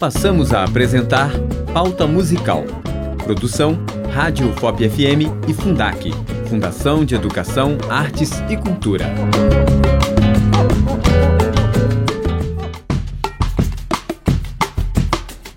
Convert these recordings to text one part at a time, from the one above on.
Passamos a apresentar Pauta Musical. Produção Rádio FOP FM e Fundac, Fundação de Educação, Artes e Cultura.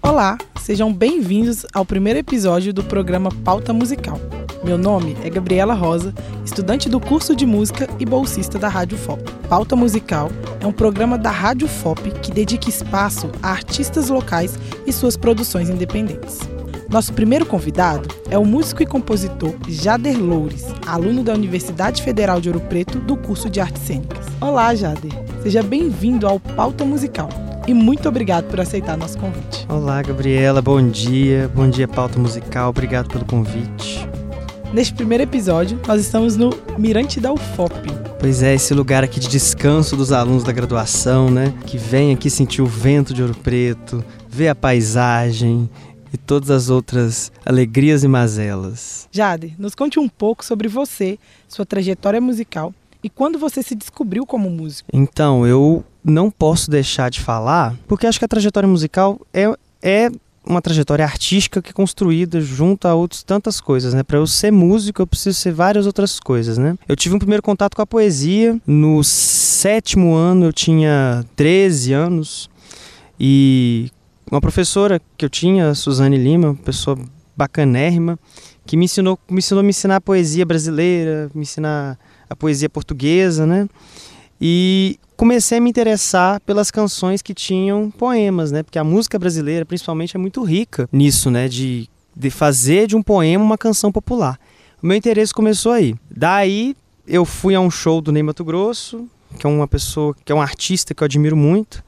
Olá, sejam bem-vindos ao primeiro episódio do programa Pauta Musical. Meu nome é Gabriela Rosa, estudante do curso de música e bolsista da Rádio FOP. Pauta Musical é um programa da Rádio FOP que dedica espaço a artistas locais e suas produções independentes. Nosso primeiro convidado é o músico e compositor Jader Loures, aluno da Universidade Federal de Ouro Preto do curso de Artes Cênicas. Olá, Jader. Seja bem-vindo ao Pauta Musical e muito obrigado por aceitar nosso convite. Olá, Gabriela, bom dia. Bom dia, Pauta Musical. Obrigado pelo convite. Neste primeiro episódio, nós estamos no Mirante da UFOP. Pois é, esse lugar aqui de descanso dos alunos da graduação, né? Que vem aqui sentir o vento de Ouro Preto, ver a paisagem e todas as outras alegrias e mazelas. Jade, nos conte um pouco sobre você, sua trajetória musical e quando você se descobriu como músico. Então, eu não posso deixar de falar, porque acho que a trajetória musical é, é uma trajetória artística que é construída junto a outras tantas coisas, né? Para eu ser músico, eu preciso ser várias outras coisas, né? Eu tive um primeiro contato com a poesia no sétimo ano, eu tinha 13 anos e uma professora que eu tinha, Suzane Lima, uma pessoa bacanérrima, que me ensinou, me ensinou a me ensinar a poesia brasileira, me ensinar a poesia portuguesa, né? E comecei a me interessar pelas canções que tinham poemas, né? Porque a música brasileira, principalmente, é muito rica nisso, né? De, de fazer de um poema uma canção popular. O meu interesse começou aí. Daí eu fui a um show do Ney Mato Grosso, que é uma pessoa, que é um artista que eu admiro muito.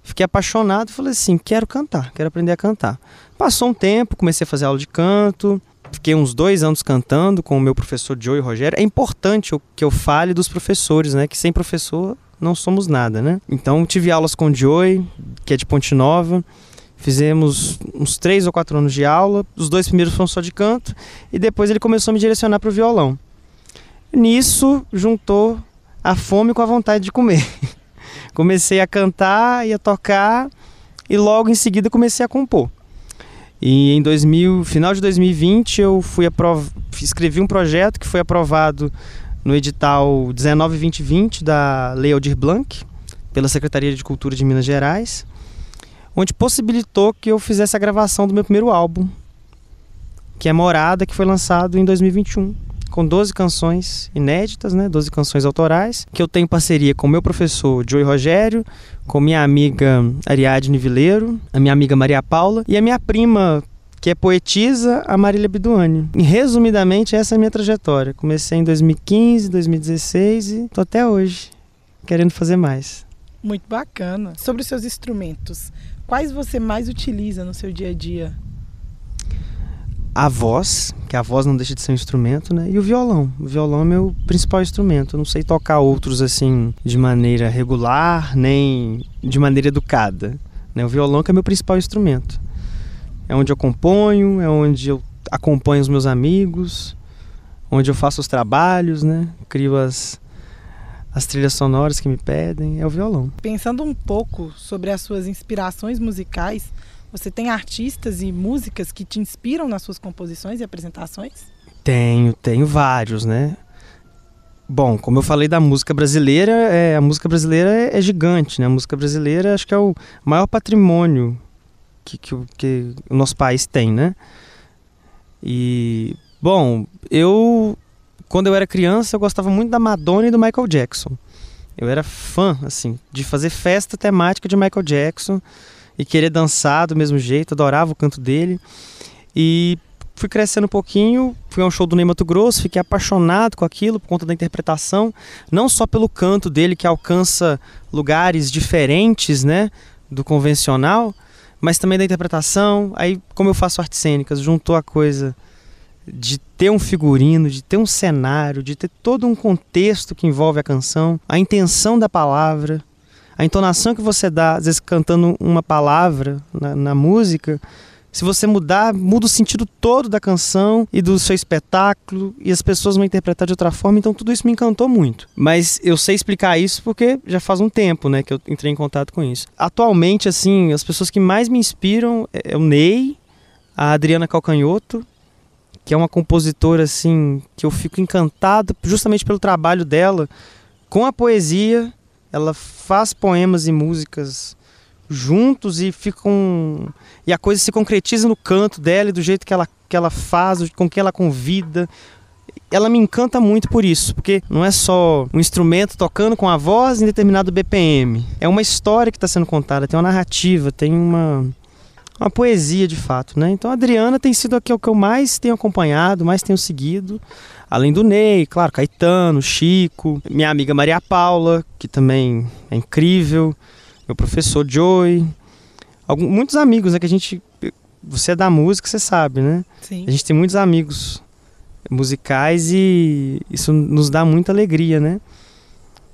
Fiquei apaixonado e falei assim: quero cantar, quero aprender a cantar. Passou um tempo, comecei a fazer aula de canto, fiquei uns dois anos cantando com o meu professor Joey Rogério. É importante que eu fale dos professores, né? Que sem professor não somos nada, né? Então tive aulas com o Joey, que é de Ponte Nova. Fizemos uns três ou quatro anos de aula. Os dois primeiros foram só de canto e depois ele começou a me direcionar para o violão. Nisso juntou a fome com a vontade de comer. comecei a cantar e a tocar e logo em seguida comecei a compor. E em 2000, final de 2020 eu fui aprov... escrevi um projeto que foi aprovado no edital 19-2020 da Lei Aldir Blanc, pela Secretaria de Cultura de Minas Gerais, onde possibilitou que eu fizesse a gravação do meu primeiro álbum, que é Morada, que foi lançado em 2021, com 12 canções inéditas, né, 12 canções autorais, que eu tenho parceria com meu professor Joey Rogério, com minha amiga Ariadne Vileiro, a minha amiga Maria Paula e a minha prima que é poetisa, a Marília Biduani. E, resumidamente, essa é a minha trajetória. Comecei em 2015, 2016 e tô até hoje querendo fazer mais. Muito bacana. Sobre os seus instrumentos, quais você mais utiliza no seu dia a dia? A voz, que a voz não deixa de ser um instrumento, né? E o violão. O violão é meu principal instrumento. Eu não sei tocar outros assim de maneira regular, nem de maneira educada. Né? O violão que é meu principal instrumento. É onde eu componho, é onde eu acompanho os meus amigos, onde eu faço os trabalhos, né? Crio as, as trilhas sonoras que me pedem, é o violão. Pensando um pouco sobre as suas inspirações musicais, você tem artistas e músicas que te inspiram nas suas composições e apresentações? Tenho, tenho vários, né? Bom, como eu falei da música brasileira, é, a música brasileira é, é, gigante, né? A música brasileira acho que é o maior patrimônio que, que, que o nosso país tem, né? E, bom, eu, quando eu era criança, eu gostava muito da Madonna e do Michael Jackson. Eu era fã, assim, de fazer festa temática de Michael Jackson e querer dançar do mesmo jeito, adorava o canto dele. E fui crescendo um pouquinho, fui a um show do Ney Mato Grosso, fiquei apaixonado com aquilo por conta da interpretação, não só pelo canto dele que alcança lugares diferentes, né, do convencional, mas também da interpretação. Aí, como eu faço artes cênicas, juntou a coisa de ter um figurino, de ter um cenário, de ter todo um contexto que envolve a canção, a intenção da palavra, a entonação que você dá, às vezes cantando uma palavra na, na música, Se você mudar, muda o sentido todo da canção e do seu espetáculo, e as pessoas vão interpretar de outra forma, então tudo isso me encantou muito. Mas eu sei explicar isso porque já faz um tempo, né, que eu entrei em contato com isso. Atualmente, assim, as pessoas que mais me inspiram é, é o Ney, a Adriana Calcanhoto, que é uma compositora assim que eu fico encantado justamente pelo trabalho dela com a poesia. Ela faz poemas e músicas juntos e ficam e a coisa se concretiza no canto dela e do jeito que ela que ela faz, com que ela convida. Ela me encanta muito por isso, porque não é só um instrumento tocando com a voz em determinado BPM. É uma história que está sendo contada, tem uma narrativa, tem uma uma poesia de fato, né? Então a Adriana tem sido aqui o que eu mais tenho acompanhado, mais tenho seguido. Além do Ney, claro, Caetano, Chico, minha amiga Maria Paula, que também é incrível, meu professor Joey, alguns, muitos amigos, né? Que a gente. Você é da música, você sabe, né? Sim. A gente tem muitos amigos musicais e isso nos dá muita alegria, né?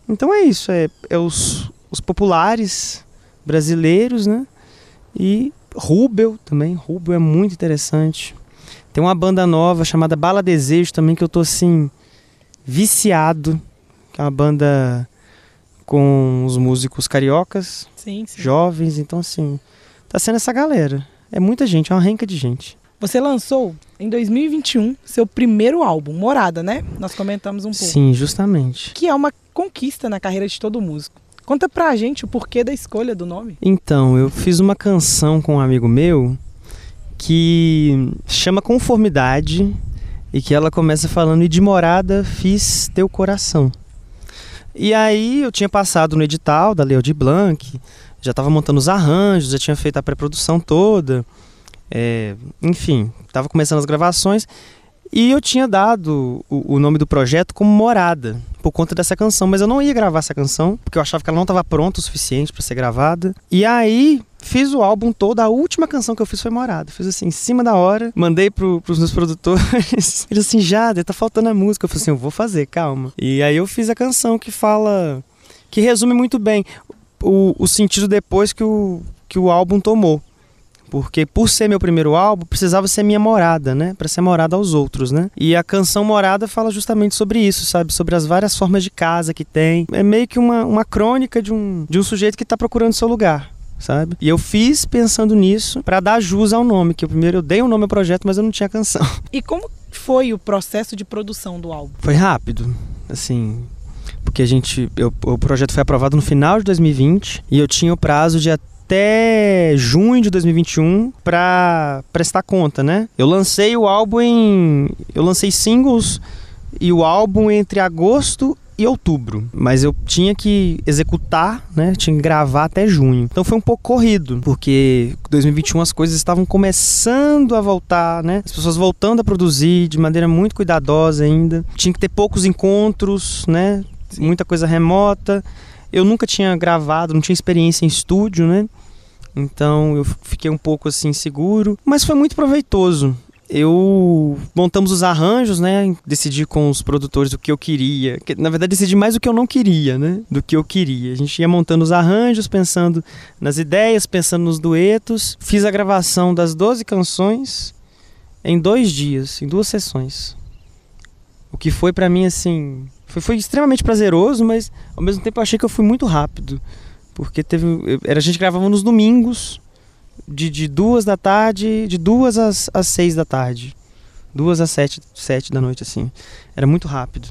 Então é isso, é, é os, os populares brasileiros, né? E Rubel também, Rubel é muito interessante. Tem uma banda nova chamada Bala Desejo também que eu tô assim viciado, que é uma banda com os músicos cariocas, sim, sim. jovens, então assim, tá sendo essa galera. É muita gente, é uma renca de gente. Você lançou em 2021 seu primeiro álbum, Morada, né? Nós comentamos um pouco. Sim, justamente. Que é uma conquista na carreira de todo músico. Conta pra gente o porquê da escolha do nome. Então, eu fiz uma canção com um amigo meu que chama Conformidade e que ela começa falando: E de morada fiz teu coração. E aí eu tinha passado no edital da Leo de Blanc, já estava montando os arranjos, já tinha feito a pré-produção toda, é, enfim, estava começando as gravações. E eu tinha dado o, o, nome do projeto como Morada, por conta dessa canção, mas eu não ia gravar essa canção, porque eu achava que ela não estava pronta o suficiente para ser gravada. E aí fiz o álbum todo, a última canção que eu fiz foi Morada. Fiz assim, em cima da hora, mandei pro, pros meus produtores. Eles assim, já, tá faltando a música. Eu falei assim, eu vou fazer, calma. E aí eu fiz a canção que fala. que resume muito bem o, o sentido depois que o, que o álbum tomou porque por ser meu primeiro álbum, precisava ser minha morada, né? Para ser morada aos outros, né? E a canção Morada fala justamente sobre isso, sabe? Sobre as várias formas de casa que tem. É meio que uma, uma crônica de um, de um sujeito que está procurando seu lugar. Sabe? E eu fiz pensando nisso para dar jus ao nome, que eu primeiro eu dei um nome ao projeto, mas eu não tinha canção. E como foi o processo de produção do álbum? Foi rápido, assim, porque a gente, eu, o projeto foi aprovado no final de 2020 e eu tinha o prazo de até até junho de 2021 para prestar conta, né? Eu lancei o álbum em. Eu lancei singles e o álbum entre agosto e outubro, mas eu tinha que executar, né? Tinha que gravar até junho. Então foi um pouco corrido, porque 2021 as coisas estavam começando a voltar, né? As pessoas voltando a produzir de maneira muito cuidadosa ainda. Tinha que ter poucos encontros, né? Muita coisa remota. Eu nunca tinha gravado, não tinha experiência em estúdio, né? Então eu fiquei um pouco assim seguro, mas foi muito proveitoso. Eu montamos os arranjos, né? Decidi com os produtores o que eu queria. Na verdade, decidi mais o que eu não queria, né? Do que eu queria. A gente ia montando os arranjos, pensando nas ideias, pensando nos duetos. Fiz a gravação das 12 canções em dois dias, em duas sessões. O que foi para mim assim. Foi, foi extremamente prazeroso, mas ao mesmo tempo eu achei que eu fui muito rápido. Porque teve. Era, a gente gravava nos domingos, de, de duas da tarde, de duas às, às seis da tarde. Duas às sete, sete da noite, assim. Era muito rápido.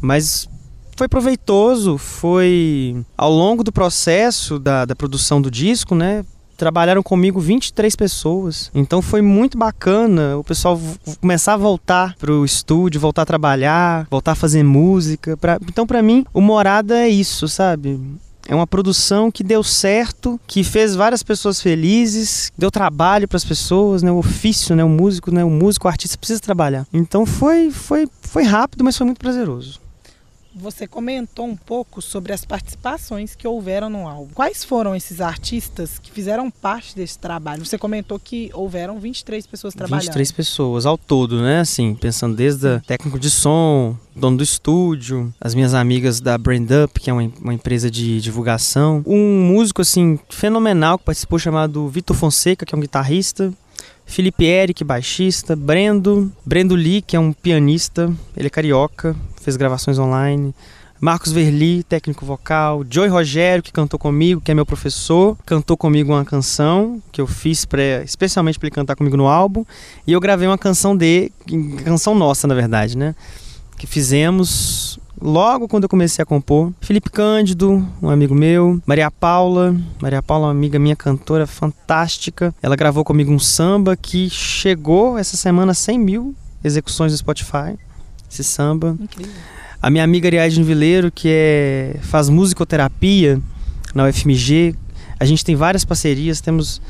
Mas foi proveitoso, foi ao longo do processo da, da produção do disco, né? Trabalharam comigo 23 pessoas. Então foi muito bacana o pessoal começar a voltar pro estúdio, voltar a trabalhar, voltar a fazer música. Pra... Então, para mim, o Morada é isso, sabe? É uma produção que deu certo, que fez várias pessoas felizes, deu trabalho para as pessoas, né? O ofício, né? O músico, né? O músico, o artista precisa trabalhar. Então foi, foi, foi rápido, mas foi muito prazeroso. Você comentou um pouco sobre as participações que houveram no álbum. Quais foram esses artistas que fizeram parte desse trabalho? Você comentou que houveram 23 pessoas trabalhando. 23 pessoas ao todo, né? Assim, pensando desde a técnico de som, dono do estúdio, as minhas amigas da Brand Up, que é uma, uma empresa de divulgação, um músico assim fenomenal que participou chamado Vitor Fonseca, que é um guitarrista, Felipe Eric, baixista, Brendo, Brendo Lee, que é um pianista, ele é carioca, fez gravações online. Marcos Verli, técnico vocal, Joey Rogério, que cantou comigo, que é meu professor, cantou comigo uma canção que eu fiz pra, especialmente para ele cantar comigo no álbum, e eu gravei uma canção de canção nossa, na verdade, né? Que fizemos logo quando eu comecei a compor. Felipe Cândido, um amigo meu, Maria Paula, Maria Paula, uma amiga minha cantora fantástica. Ela gravou comigo um samba que chegou essa semana a 100 mil execuções no Spotify. Esse samba. Incrível. A minha amiga Ariadne Vileiro, que é, faz musicoterapia na UFMG. A gente tem várias parcerias, temos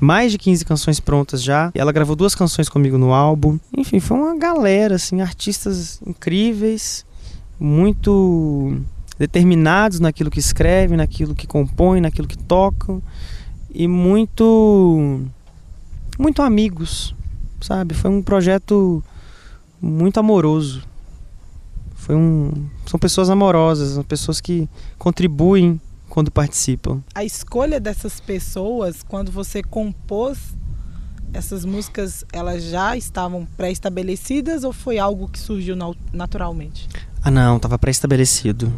mais de 15 canções prontas já. Ela gravou duas canções comigo no álbum. Enfim, foi uma galera, assim, artistas incríveis, muito determinados naquilo que escrevem, naquilo que compõem, naquilo que tocam e muito muito amigos, sabe? Foi um projeto muito amoroso. Foi um, são pessoas amorosas, são pessoas que contribuem quando participam. A escolha dessas pessoas, quando você compôs essas músicas, elas já estavam pré-estabelecidas ou foi algo que surgiu naturalmente? Ah, não, estava pré-estabelecido.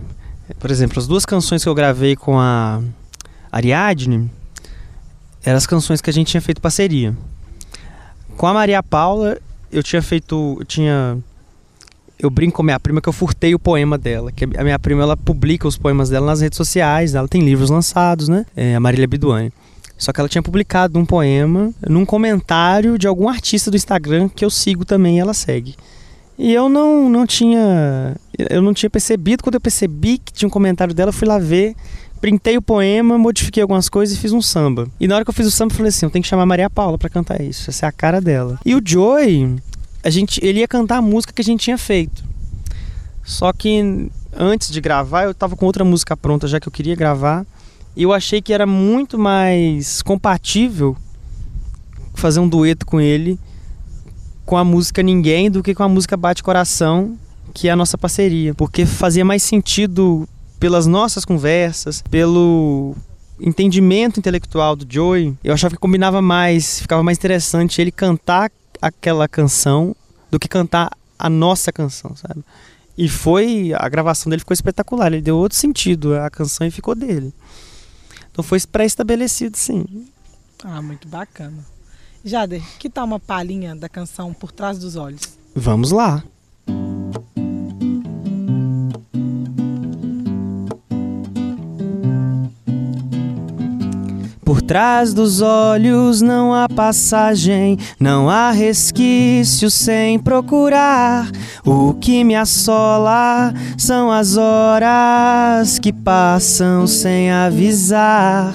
Por exemplo, as duas canções que eu gravei com a Ariadne eram as canções que a gente tinha feito parceria. Com a Maria Paula, eu tinha feito, eu tinha eu brinco com a minha prima que eu furtei o poema dela. Que a minha prima ela publica os poemas dela nas redes sociais, ela tem livros lançados, né? É, a Marília Biduani. Só que ela tinha publicado um poema num comentário de algum artista do Instagram que eu sigo também e ela segue. E eu não, não tinha. Eu não tinha percebido. Quando eu percebi que tinha um comentário dela, eu fui lá ver, printei o poema, modifiquei algumas coisas e fiz um samba. E na hora que eu fiz o samba, eu falei assim: eu tenho que chamar Maria Paula para cantar isso. Essa é a cara dela. E o Joy, a gente, ele ia cantar a música que a gente tinha feito. Só que antes de gravar, eu estava com outra música pronta já que eu queria gravar. E eu achei que era muito mais compatível fazer um dueto com ele com a música Ninguém do que com a música Bate Coração, que é a nossa parceria. Porque fazia mais sentido pelas nossas conversas, pelo entendimento intelectual do Joey. Eu achava que combinava mais, ficava mais interessante ele cantar aquela canção do que cantar a nossa canção, sabe? E foi, a gravação dele ficou espetacular, ele deu outro sentido à canção e ficou dele. Então foi pré-estabelecido, sim. Ah, muito bacana. Jader, que tal uma palhinha da canção Por Trás dos Olhos? Vamos lá. Por trás dos olhos não há passagem, não há resquício sem procurar. O que me assola são as horas que passam sem avisar.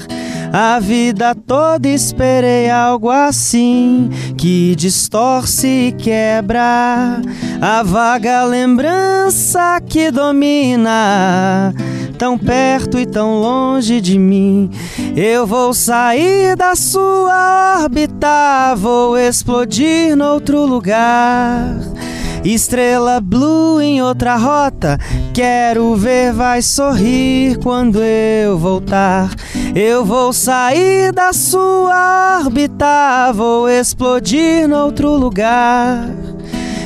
A vida toda esperei algo assim que distorce e quebra a vaga lembrança que domina tão perto e tão longe de mim. Eu vou sair da sua órbita, vou explodir noutro lugar. Estrela blue em outra rota, quero ver, vai sorrir quando eu voltar. Eu vou sair da sua órbita, vou explodir noutro lugar.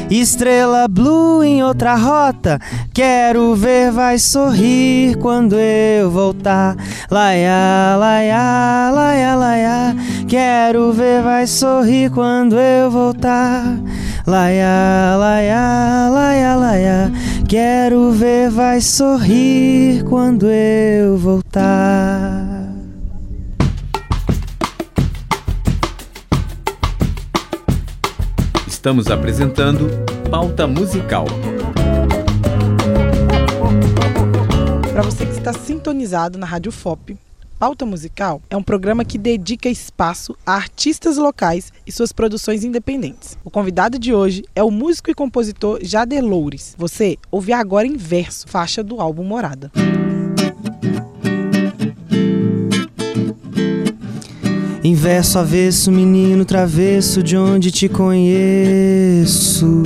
Estrela blue em outra rota, quero ver, vai sorrir quando eu voltar. Laia, laia, laia, laia, quero ver, vai sorrir quando eu voltar. Laia, laia, laia, laia, quero ver, vai sorrir quando eu voltar. Estamos apresentando Pauta Musical. Para você que está sintonizado na Rádio FOP, Pauta Musical é um programa que dedica espaço a artistas locais e suas produções independentes. O convidado de hoje é o músico e compositor Jader Loures. Você ouve agora em verso, faixa do álbum Morada. Inverso, avesso, menino travesso, de onde te conheço.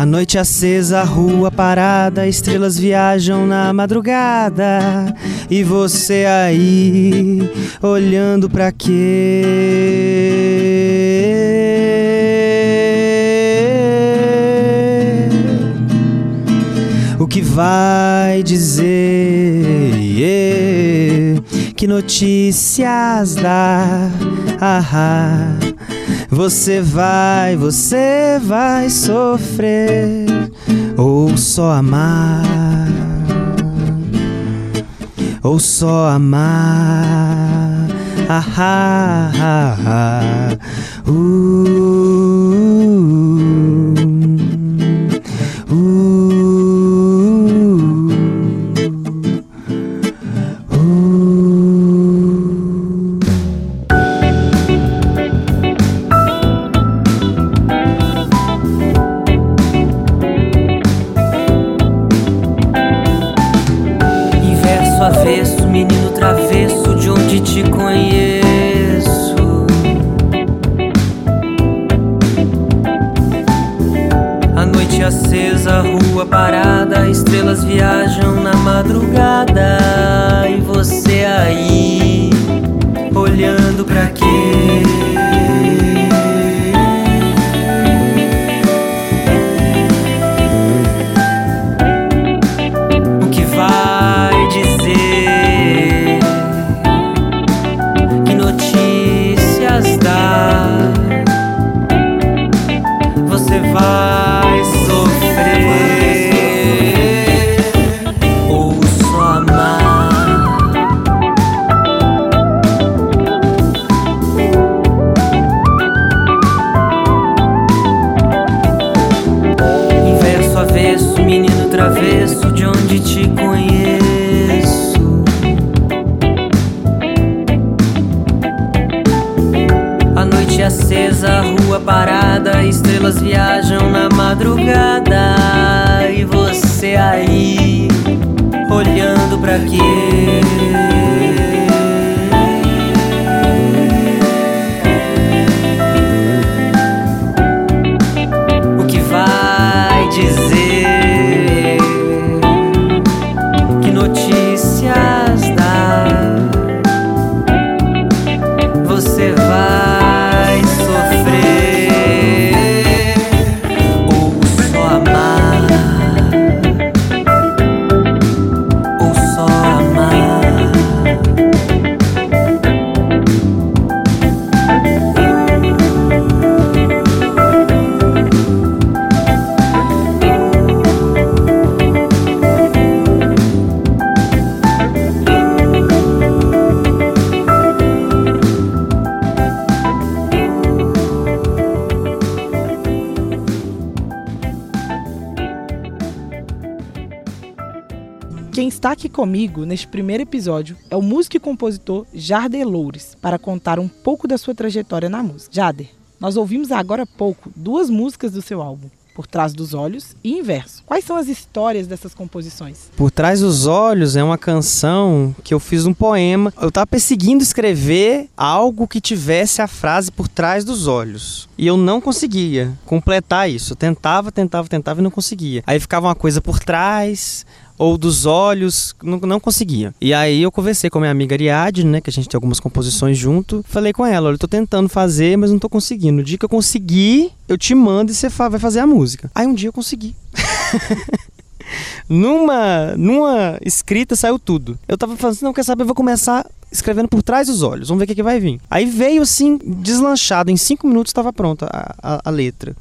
A noite acesa, a rua parada, estrelas viajam na madrugada. E você aí, olhando pra quê? O que vai dizer? Que notícias dá? Ah, você vai, você vai sofrer ou só amar, ou só amar. Ah, ah, ah, ah. Uh. lua parada, estrelas viajam na madrugada. E você aí, olhando pra quê? you. Está aqui comigo neste primeiro episódio é o músico e compositor Jarder Loures, para contar um pouco da sua trajetória na música. Jader, nós ouvimos agora há pouco duas músicas do seu álbum, Por Trás dos Olhos e Inverso. Quais são as histórias dessas composições? Por Trás dos Olhos é uma canção que eu fiz um poema. Eu estava perseguindo escrever algo que tivesse a frase por trás dos olhos. E eu não conseguia completar isso. Eu tentava, tentava, tentava e não conseguia. Aí ficava uma coisa por trás, ou dos olhos, não, não conseguia. E aí eu conversei com a minha amiga Ariadne, né, que a gente tem algumas composições junto. Falei com ela, olha, eu tô tentando fazer, mas não tô conseguindo. No dia que eu conseguir, eu te mando e você vai fazer a música. Aí um dia eu consegui. numa, numa escrita saiu tudo. Eu tava falando assim, não, quer saber, eu vou começar escrevendo por trás dos olhos, vamos ver o que, que vai vir. Aí veio assim, deslanchado, em cinco minutos estava pronta a, a, a letra.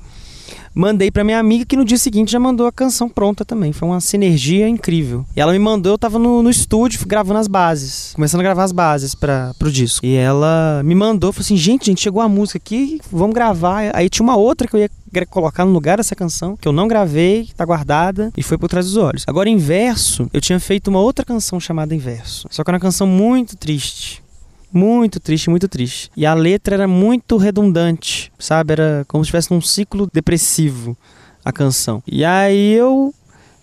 Mandei para minha amiga que no dia seguinte já mandou a canção pronta também. Foi uma sinergia incrível. E ela me mandou, eu tava no, no estúdio gravando as bases, começando a gravar as bases para pro disco. E ela me mandou, falou assim: gente, gente, chegou a música aqui, vamos gravar. Aí tinha uma outra que eu ia colocar no lugar dessa canção, que eu não gravei, tá guardada e foi por trás dos olhos. Agora, Inverso, eu tinha feito uma outra canção chamada Inverso. Só que era uma canção muito triste. Muito triste, muito triste. E a letra era muito redundante, sabe? Era como se estivesse num ciclo depressivo a canção. E aí eu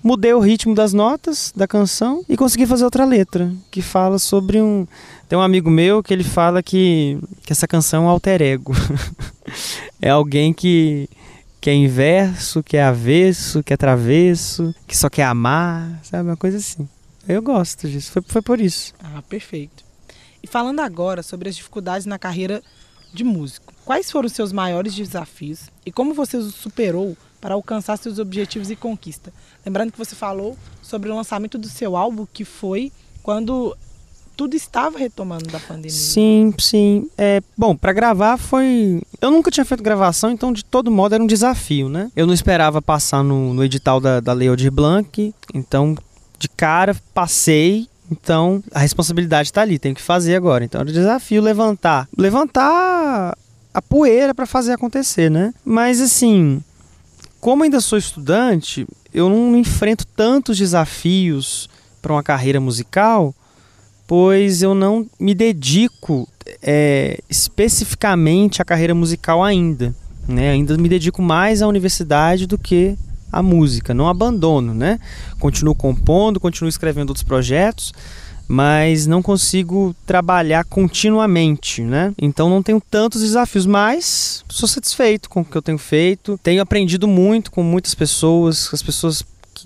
mudei o ritmo das notas da canção e consegui fazer outra letra que fala sobre um tem um amigo meu que ele fala que, que essa canção é um alter ego é alguém que que é inverso, que é avesso, que é travesso, que só quer amar, sabe? Uma coisa assim. Eu gosto disso, foi, foi por isso. Ah, perfeito. E falando agora sobre as dificuldades na carreira de músico, quais foram os seus maiores desafios e como você os superou para alcançar seus objetivos e conquista? Lembrando que você falou sobre o lançamento do seu álbum, que foi quando tudo estava retomando da pandemia. Sim, sim. É, bom, para gravar foi. Eu nunca tinha feito gravação, então de todo modo era um desafio, né? Eu não esperava passar no, no edital da, da Lei Blanc, então de cara passei. Então a responsabilidade está ali, tenho que fazer agora. Então um desafio levantar, levantar a poeira para fazer acontecer, né? Mas assim, como ainda sou estudante, eu não enfrento tantos desafios para uma carreira musical pois eu não me dedico é, especificamente à carreira musical ainda. Né? Ainda me dedico mais à universidade do que à música. Não abandono, né? Continuo compondo, continuo escrevendo outros projetos, mas não consigo trabalhar continuamente, né? Então não tenho tantos desafios, mas sou satisfeito com o que eu tenho feito. Tenho aprendido muito com muitas pessoas, as pessoas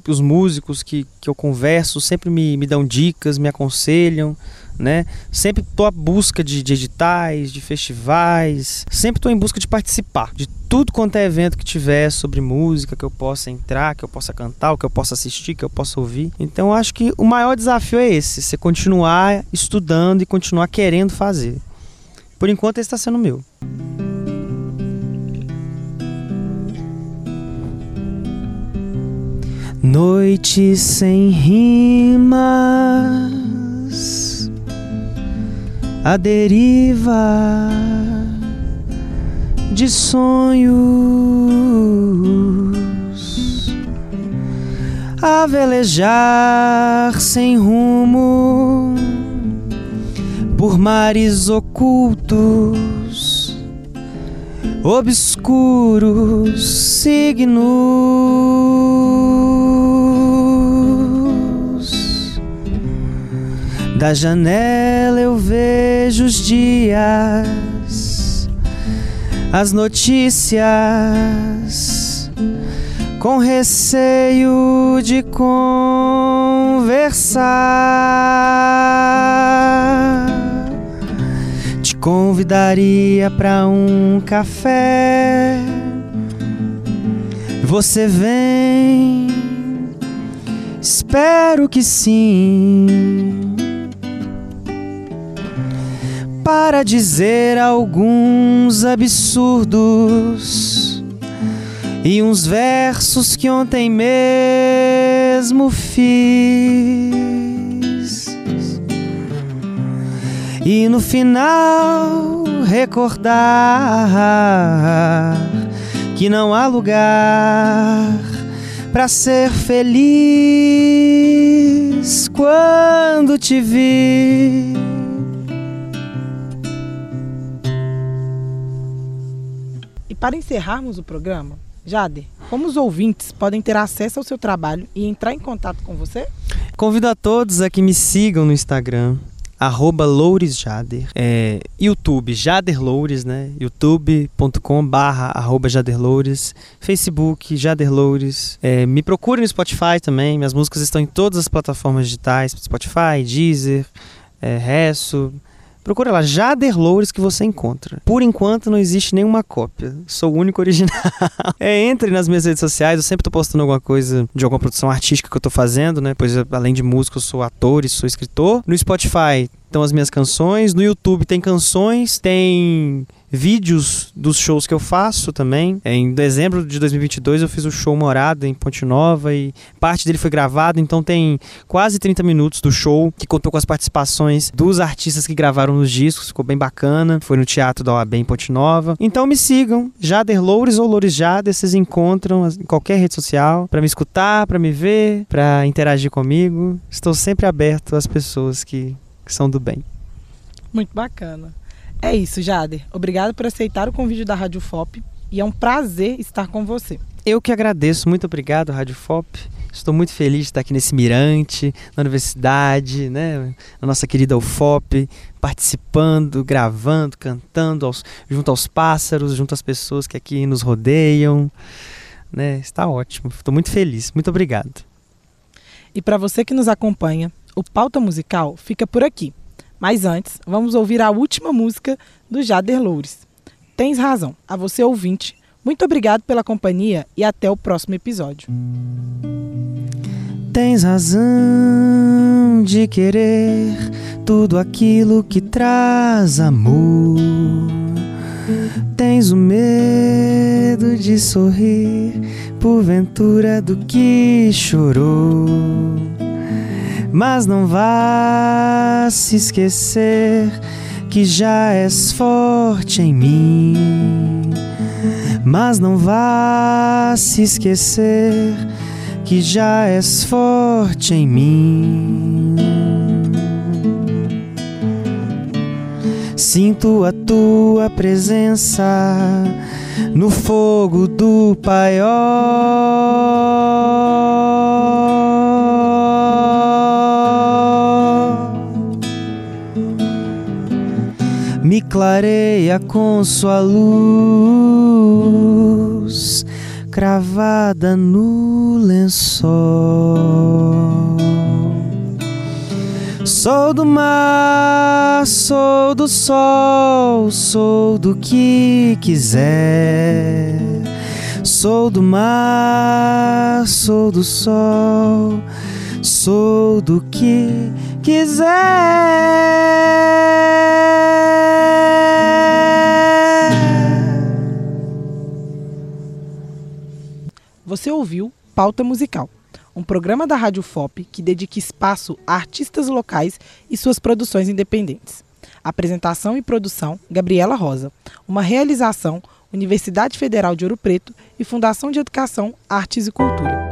os músicos que, que eu converso sempre me, me dão dicas, me aconselham, né? Sempre estou à busca de, de, editais, de festivais, sempre estou em busca de participar de tudo quanto é evento que tiver sobre música, que eu possa entrar, que eu possa cantar, que eu possa assistir, que eu possa ouvir. Então acho que o maior desafio é esse, você continuar estudando e continuar querendo fazer. Por enquanto esse está sendo meu. Noite sem rimas, a deriva de sonhos, a velejar sem rumo por mares ocultos, obscuros signos Da janela eu vejo os dias, as notícias, com receio de conversar. Te convidaria para um café. Você vem? Espero que sim para dizer alguns absurdos e uns versos que ontem mesmo fiz. E no final recordar que não há lugar para ser feliz quando te vi para encerrarmos o programa, Jader, como os ouvintes podem ter acesso ao seu trabalho e entrar em contato com você? Convido a todos a que me sigam no Instagram, arroba louresjader, é, YouTube Jader Loures, né? youtube.com barra arroba Jader Loures, Facebook Jader Loures, é, me procure no Spotify também, minhas músicas estão em todas as plataformas digitais, Spotify, Deezer, é, Resso, Procura lá, Jader Loures que você encontra. Por enquanto não existe nenhuma cópia. Sou o único original. é, entre nas minhas redes sociais, eu sempre tô postando alguma coisa de alguma produção artística que eu tô fazendo, né? Pois além de músico, eu sou ator e sou escritor. No Spotify estão as minhas canções, no YouTube tem canções, tem vídeos dos shows que eu faço também. É, em dezembro de 2022 eu fiz o show Morada em Ponte Nova e parte dele foi gravado, então tem quase 30 minutos do show que contou com as participações dos artistas que gravaram nos discos, ficou bem bacana. Foi no Teatro da OAB em Ponte Nova. Então me sigam, Jader Loures ou Loures Jader, vocês encontram em qualquer rede social para me escutar, para me ver, para interagir comigo. Estou sempre aberto às pessoas que, que são do bem. Muito bacana. É isso, Jader. Obrigado por aceitar o convite da Rádio FOP e é um prazer estar com você. Eu que agradeço. Muito obrigado, Rádio FOP. Estou muito feliz de estar aqui nesse mirante, na universidade, né? Na nossa querida UFOP, participando, gravando, cantando aos, junto aos pássaros, junto às pessoas que aqui nos rodeiam. Né? Está ótimo. Estou muito feliz. Muito obrigado. E para você que nos acompanha, o Pauta Musical fica por aqui. Mas antes, vamos ouvir a última música do Jader Loures. Tens razão. A você ouvinte, muito obrigado pela companhia e até o próximo episódio. Tens razão de querer tudo aquilo que traz amor. Tens o medo de sorrir por ventura do que chorou. Mas não vá se esquecer que já és forte em mim. Mas não vá se esquecer que já és forte em mim. Sinto a tua presença no fogo do paiol. Clareia com sua luz cravada no lençol. Sou do mar, sou do sol, sou do que quiser. Sou do mar, sou do sol, sou do que quiser. Você ouviu Pauta Musical, um programa da Rádio FOP que dedica espaço a artistas locais e suas produções independentes. Apresentação e produção: Gabriela Rosa. Uma realização: Universidade Federal de Ouro Preto e Fundação de Educação, Artes e Cultura.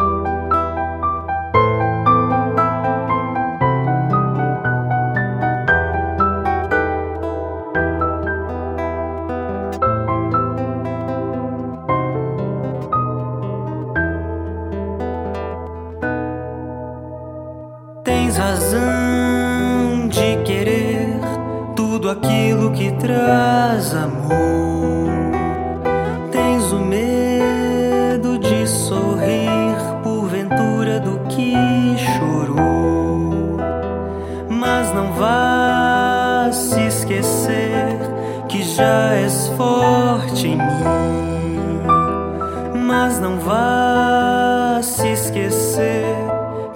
Esquecer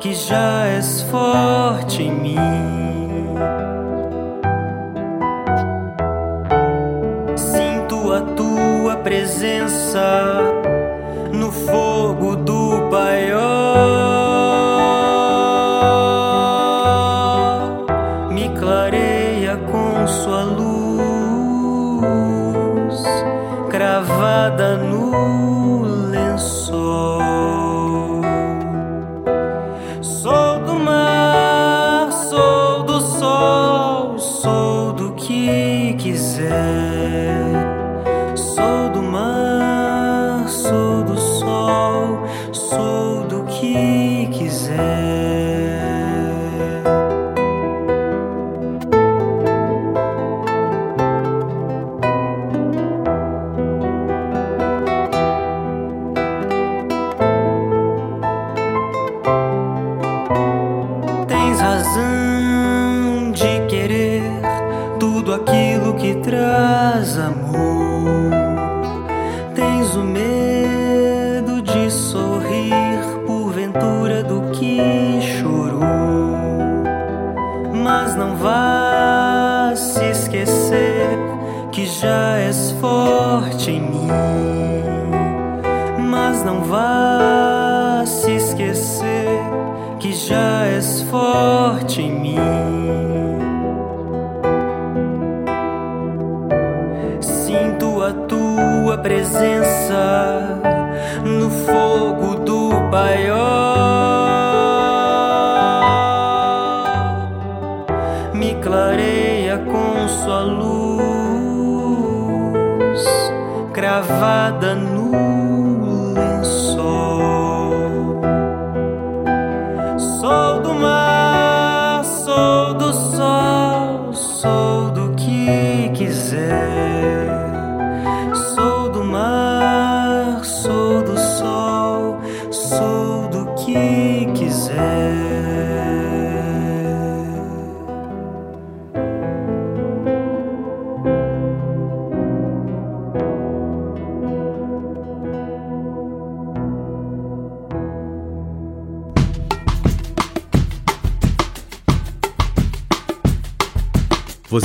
que já és forte em mim. Sinto a tua presença no fogo do paiol. Me clareia com sua luz cravada no cravada no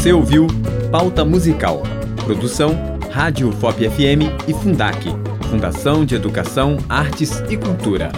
Você ouviu Pauta Musical. Produção Rádio FOP FM e Fundac. Fundação de Educação, Artes e Cultura.